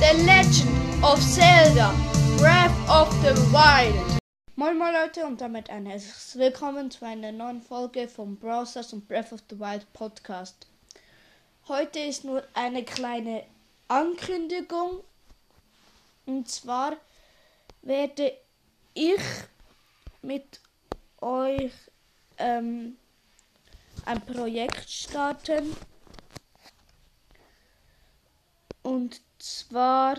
The Legend of Zelda Breath of the Wild. Moin moin Leute und damit ein herzliches Willkommen zu einer neuen Folge vom Browsers und Breath of the Wild Podcast. Heute ist nur eine kleine Ankündigung und zwar werde ich mit euch ähm, ein Projekt starten und zwar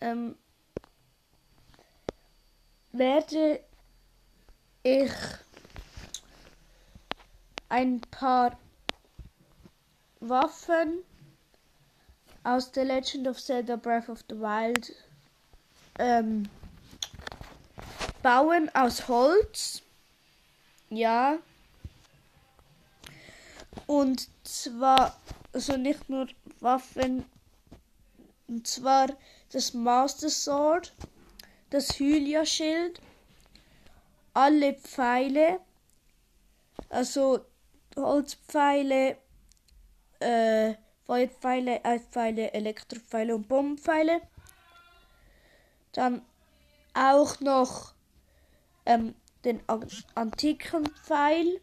ähm, werde ich ein paar Waffen aus The Legend of Zelda Breath of the Wild ähm, bauen aus Holz. Ja. Und zwar also nicht nur Waffen, und zwar das Master Sword, das Hylia-Schild, alle Pfeile, also Holzpfeile, äh, Feuerpfeile, Eispfeile, Elektropfeile und Bombenpfeile. Dann auch noch ähm, den antiken Pfeil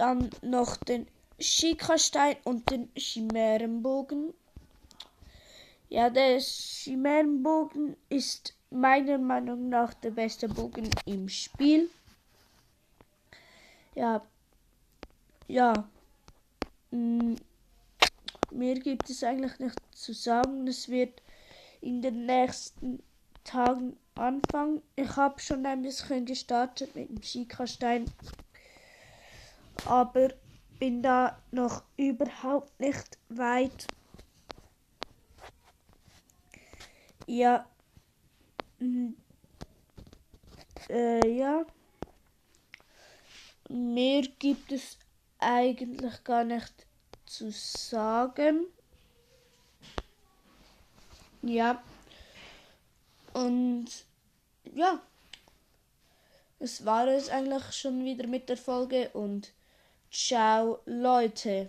dann noch den Schikastein und den Chimärenbogen. Ja, der Chimärenbogen ist meiner Meinung nach der beste Bogen im Spiel. Ja, ja. Mm, mehr gibt es eigentlich nicht zu sagen. Es wird in den nächsten Tagen anfangen. Ich habe schon ein bisschen gestartet mit dem Schikastein aber bin da noch überhaupt nicht weit. Ja. Äh, ja. Mehr gibt es eigentlich gar nicht zu sagen. Ja. Und ja. Es war es eigentlich schon wieder mit der Folge und Ciao Leute.